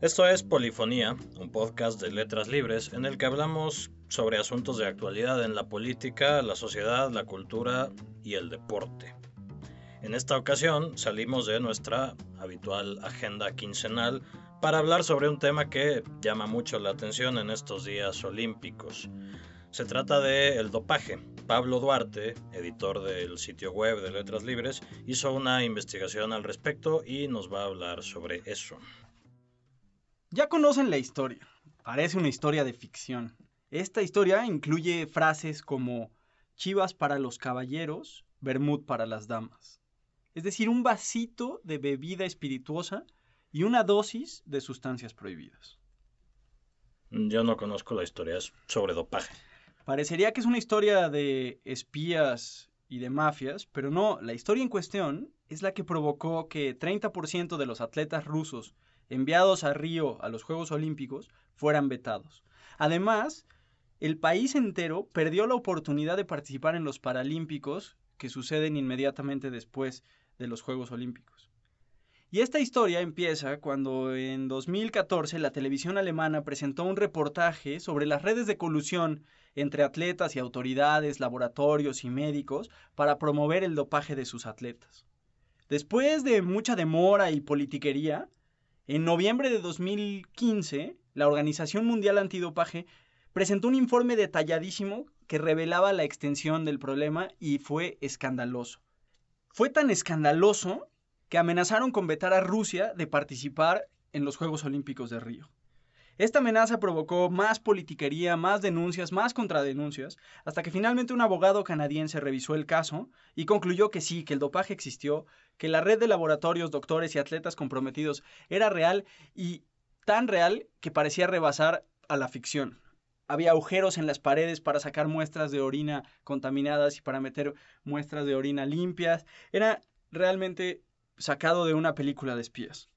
Esto es Polifonía, un podcast de letras libres en el que hablamos sobre asuntos de actualidad en la política, la sociedad, la cultura y el deporte. En esta ocasión salimos de nuestra habitual agenda quincenal para hablar sobre un tema que llama mucho la atención en estos días olímpicos. Se trata de el dopaje. Pablo Duarte, editor del sitio web de Letras Libres, hizo una investigación al respecto y nos va a hablar sobre eso. Ya conocen la historia. Parece una historia de ficción. Esta historia incluye frases como chivas para los caballeros, bermud para las damas. Es decir, un vasito de bebida espirituosa y una dosis de sustancias prohibidas. Yo no conozco la historia sobre dopaje. Parecería que es una historia de espías y de mafias, pero no, la historia en cuestión es la que provocó que 30% de los atletas rusos enviados a Río a los Juegos Olímpicos fueran vetados. Además, el país entero perdió la oportunidad de participar en los Paralímpicos que suceden inmediatamente después de los Juegos Olímpicos. Y esta historia empieza cuando en 2014 la televisión alemana presentó un reportaje sobre las redes de colusión entre atletas y autoridades, laboratorios y médicos para promover el dopaje de sus atletas. Después de mucha demora y politiquería, en noviembre de 2015, la Organización Mundial Antidopaje presentó un informe detalladísimo que revelaba la extensión del problema y fue escandaloso. Fue tan escandaloso que amenazaron con vetar a Rusia de participar en los Juegos Olímpicos de Río. Esta amenaza provocó más politiquería, más denuncias, más contradenuncias, hasta que finalmente un abogado canadiense revisó el caso y concluyó que sí, que el dopaje existió, que la red de laboratorios, doctores y atletas comprometidos era real y tan real que parecía rebasar a la ficción. Había agujeros en las paredes para sacar muestras de orina contaminadas y para meter muestras de orina limpias. Era realmente sacado de una película de espías.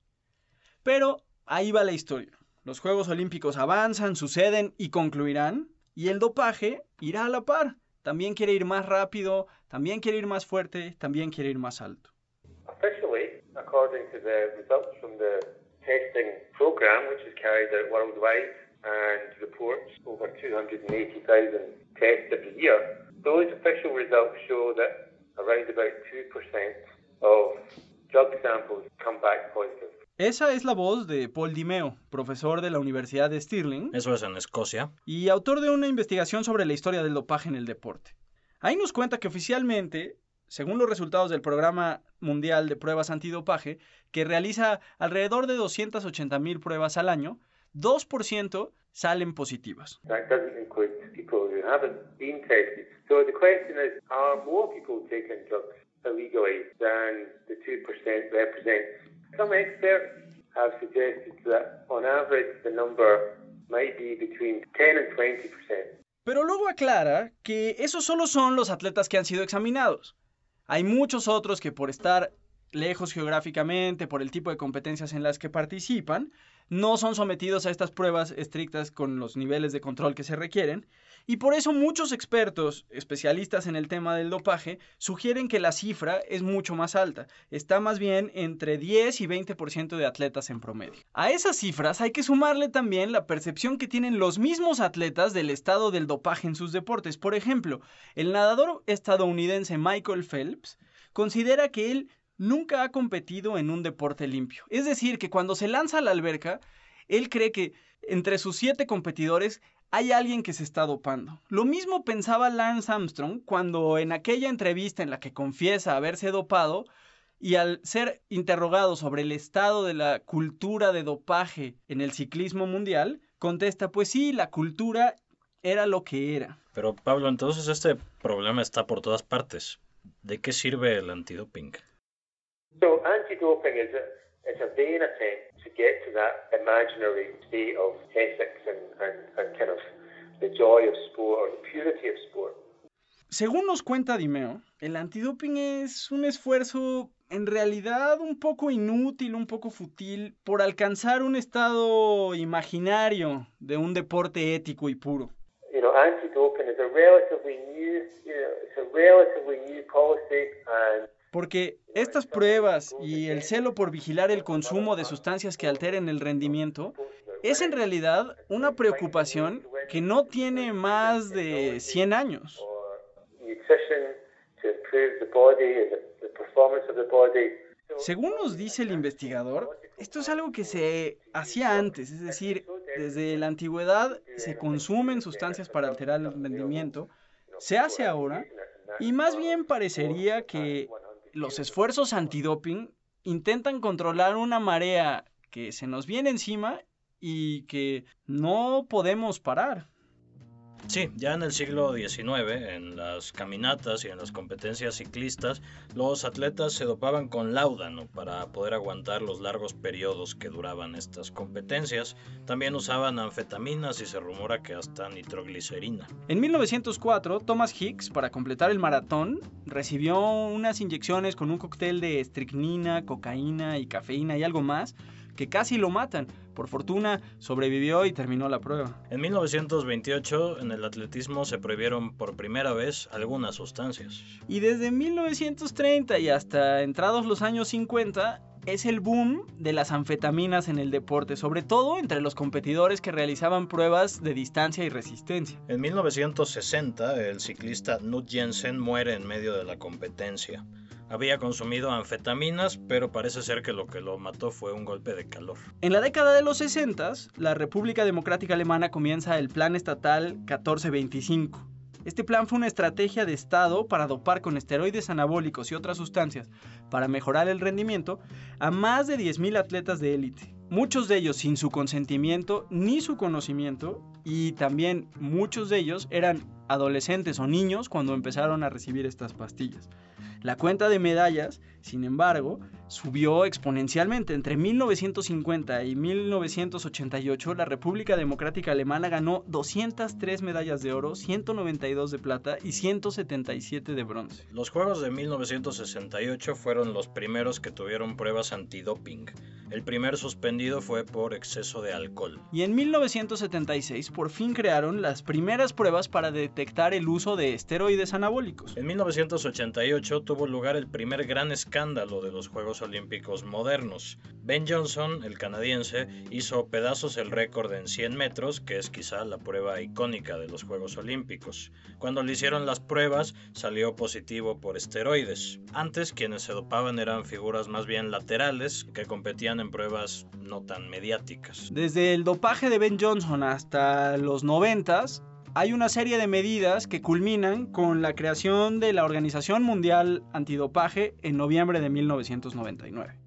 Pero ahí va la historia. Los Juegos Olímpicos avanzan, suceden y concluirán, y el dopaje irá a la par. También quiere ir más rápido, también quiere ir más fuerte, también quiere ir más alto. Officially, according to the results from the testing program, which is carried out worldwide and reports over 280,000 tests every year, those official results show that around about 2% of drug samples come back positive. Esa es la voz de Paul Dimeo, profesor de la Universidad de Stirling. Eso es en Escocia. Y autor de una investigación sobre la historia del dopaje en el deporte. Ahí nos cuenta que oficialmente, según los resultados del Programa Mundial de Pruebas Antidopaje, que realiza alrededor de 280 mil pruebas al año, 2% salen positivas. That doesn't include people who haven't been tested. So the question is, are more people taking drugs illegally than the 2% represents? Some experts have suggested that on average the number might be between 10 and 20%. Pero luego aclara que esos solo son los atletas que han sido examinados. Hay muchos otros que por estar lejos geográficamente, por el tipo de competencias en las que participan, no son sometidos a estas pruebas estrictas con los niveles de control que se requieren, y por eso muchos expertos, especialistas en el tema del dopaje, sugieren que la cifra es mucho más alta, está más bien entre 10 y 20% de atletas en promedio. A esas cifras hay que sumarle también la percepción que tienen los mismos atletas del estado del dopaje en sus deportes. Por ejemplo, el nadador estadounidense Michael Phelps considera que él nunca ha competido en un deporte limpio. Es decir, que cuando se lanza a la alberca, él cree que entre sus siete competidores hay alguien que se está dopando. Lo mismo pensaba Lance Armstrong cuando en aquella entrevista en la que confiesa haberse dopado y al ser interrogado sobre el estado de la cultura de dopaje en el ciclismo mundial, contesta, pues sí, la cultura era lo que era. Pero Pablo, entonces este problema está por todas partes. ¿De qué sirve el antidoping? So anti-doping is a, it's a vain attempt to get to that imaginary state of ethics and, and, and kind of the joy of sport or the purity of sport. Según nos cuenta Dimeo, el antidoping es un esfuerzo en realidad un poco inútil, un poco fútil, por alcanzar un estado imaginario de un deporte ético y puro. You know, anti-doping is a relatively new, you know, it's a relatively new policy and Porque estas pruebas y el celo por vigilar el consumo de sustancias que alteren el rendimiento es en realidad una preocupación que no tiene más de 100 años. Según nos dice el investigador, esto es algo que se hacía antes, es decir, desde la antigüedad se consumen sustancias para alterar el rendimiento, se hace ahora, y más bien parecería que los esfuerzos antidoping intentan controlar una marea que se nos viene encima y que no podemos parar. Sí, ya en el siglo XIX, en las caminatas y en las competencias ciclistas, los atletas se dopaban con láudano para poder aguantar los largos periodos que duraban estas competencias. También usaban anfetaminas y se rumora que hasta nitroglicerina. En 1904, Thomas Hicks, para completar el maratón, recibió unas inyecciones con un cóctel de estricnina, cocaína y cafeína y algo más que casi lo matan. Por fortuna, sobrevivió y terminó la prueba. En 1928, en el atletismo se prohibieron por primera vez algunas sustancias. Y desde 1930 y hasta entrados los años 50, es el boom de las anfetaminas en el deporte, sobre todo entre los competidores que realizaban pruebas de distancia y resistencia. En 1960, el ciclista Knut Jensen muere en medio de la competencia. Había consumido anfetaminas, pero parece ser que lo que lo mató fue un golpe de calor. En la década de los 60, la República Democrática Alemana comienza el Plan Estatal 1425. Este plan fue una estrategia de Estado para dopar con esteroides anabólicos y otras sustancias para mejorar el rendimiento a más de 10.000 atletas de élite. Muchos de ellos sin su consentimiento ni su conocimiento y también muchos de ellos eran adolescentes o niños cuando empezaron a recibir estas pastillas. La cuenta de medallas, sin embargo, subió exponencialmente. Entre 1950 y 1988, la República Democrática Alemana ganó 203 medallas de oro, 192 de plata y 177 de bronce. Los Juegos de 1968 fueron los primeros que tuvieron pruebas antidoping. El primer suspendido fue por exceso de alcohol. Y en 1976 por fin crearon las primeras pruebas para detectar el uso de esteroides anabólicos. En 1988 tuvo lugar el primer gran escándalo de los Juegos Olímpicos modernos. Ben Johnson, el canadiense, hizo pedazos el récord en 100 metros, que es quizá la prueba icónica de los Juegos Olímpicos. Cuando le hicieron las pruebas, salió positivo por esteroides. Antes, quienes se dopaban eran figuras más bien laterales, que competían en pruebas no tan mediáticas. Desde el dopaje de Ben Johnson hasta los 90 hay una serie de medidas que culminan con la creación de la Organización Mundial Antidopaje en noviembre de 1999.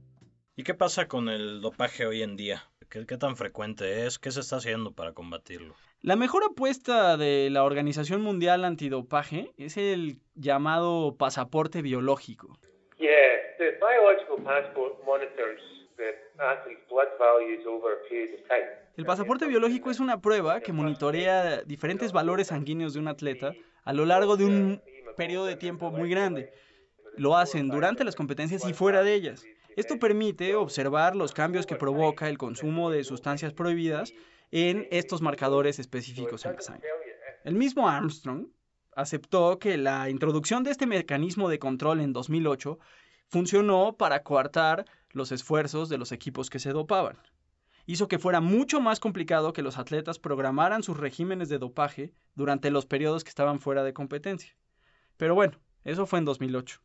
¿Y qué pasa con el dopaje hoy en día? ¿Qué, ¿Qué, tan frecuente es? ¿Qué se está haciendo para combatirlo? La mejor apuesta de la Organización Mundial Antidopaje es el llamado pasaporte biológico. Yeah, the biological passport monitors El pasaporte biológico es una prueba que monitorea diferentes valores sanguíneos de un atleta a lo largo de un periodo de tiempo muy grande. Lo hacen durante las competencias y fuera de ellas. Esto permite observar los cambios que provoca el consumo de sustancias prohibidas en estos marcadores específicos en la sangre. El mismo Armstrong aceptó que la introducción de este mecanismo de control en 2008 funcionó para coartar los esfuerzos de los equipos que se dopaban hizo que fuera mucho más complicado que los atletas programaran sus regímenes de dopaje durante los periodos que estaban fuera de competencia. Pero bueno, eso fue en 2008.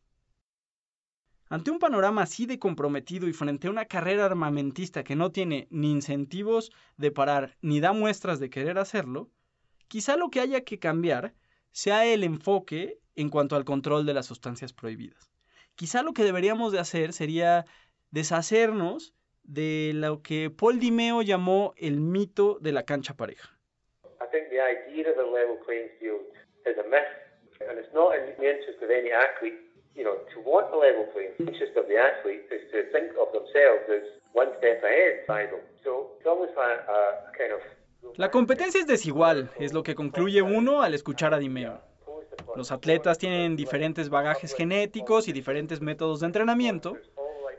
Ante un panorama así de comprometido y frente a una carrera armamentista que no tiene ni incentivos de parar ni da muestras de querer hacerlo, quizá lo que haya que cambiar sea el enfoque en cuanto al control de las sustancias prohibidas. Quizá lo que deberíamos de hacer sería deshacernos de lo que Paul Dimeo llamó el mito de la cancha pareja. I think the idea of a level playing field is a myth, and it's not in the interest of any athlete, you know, to want a level playing field. The interest of the athlete is to think of themselves as one step ahead by them. So it's almost a, a kind of La competencia es desigual, es lo que concluye uno al escuchar a Dimeo. Los atletas tienen diferentes bagajes genéticos y diferentes métodos de entrenamiento,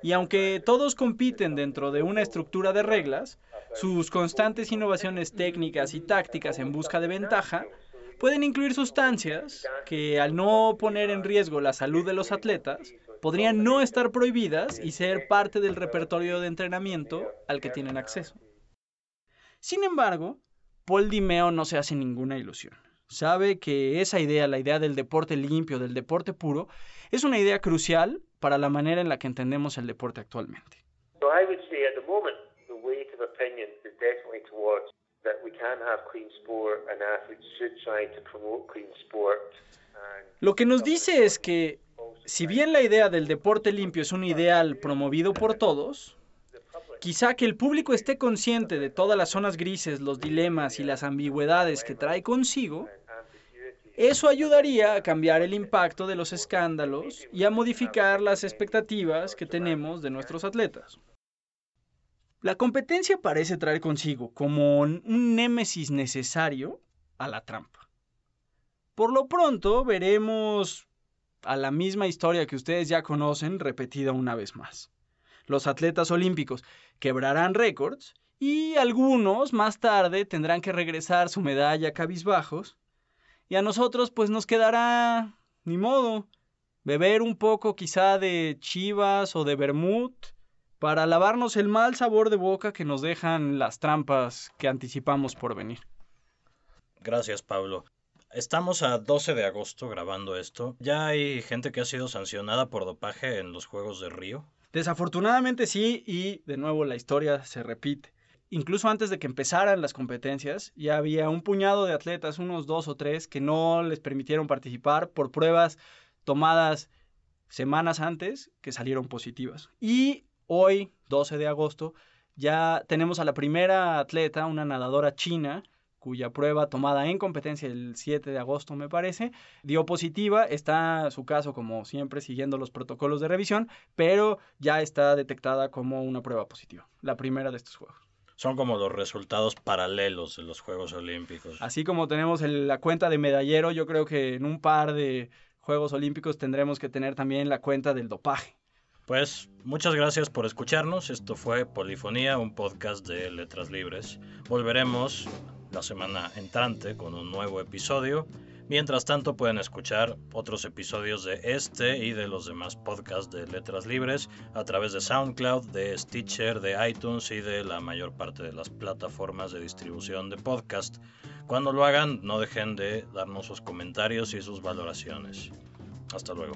y aunque todos compiten dentro de una estructura de reglas, sus constantes innovaciones técnicas y tácticas en busca de ventaja pueden incluir sustancias que al no poner en riesgo la salud de los atletas, podrían no estar prohibidas y ser parte del repertorio de entrenamiento al que tienen acceso. Sin embargo, Paul Dimeo no se hace ninguna ilusión. Sabe que esa idea, la idea del deporte limpio, del deporte puro, es una idea crucial para la manera en la que entendemos el deporte actualmente. Lo que nos dice es que si bien la idea del deporte limpio es un ideal promovido por todos, quizá que el público esté consciente de todas las zonas grises, los dilemas y las ambigüedades que trae consigo, eso ayudaría a cambiar el impacto de los escándalos y a modificar las expectativas que tenemos de nuestros atletas. La competencia parece traer consigo como un némesis necesario a la trampa. Por lo pronto veremos a la misma historia que ustedes ya conocen repetida una vez más. Los atletas olímpicos quebrarán récords y algunos más tarde tendrán que regresar su medalla cabizbajos y a nosotros pues nos quedará ni modo beber un poco quizá de chivas o de vermut para lavarnos el mal sabor de boca que nos dejan las trampas que anticipamos por venir. Gracias, Pablo. Estamos a 12 de agosto grabando esto. ¿Ya hay gente que ha sido sancionada por dopaje en los Juegos de Río? Desafortunadamente sí, y de nuevo la historia se repite. Incluso antes de que empezaran las competencias, ya había un puñado de atletas, unos dos o tres, que no les permitieron participar por pruebas tomadas semanas antes que salieron positivas. Y hoy, 12 de agosto, ya tenemos a la primera atleta, una nadadora china, cuya prueba tomada en competencia el 7 de agosto, me parece, dio positiva. Está su caso, como siempre, siguiendo los protocolos de revisión, pero ya está detectada como una prueba positiva, la primera de estos Juegos. Son como los resultados paralelos de los Juegos Olímpicos. Así como tenemos la cuenta de medallero, yo creo que en un par de Juegos Olímpicos tendremos que tener también la cuenta del dopaje. Pues muchas gracias por escucharnos. Esto fue Polifonía, un podcast de Letras Libres. Volveremos la semana entrante con un nuevo episodio. Mientras tanto pueden escuchar otros episodios de este y de los demás podcasts de Letras Libres a través de SoundCloud, de Stitcher, de iTunes y de la mayor parte de las plataformas de distribución de podcast. Cuando lo hagan no dejen de darnos sus comentarios y sus valoraciones. Hasta luego.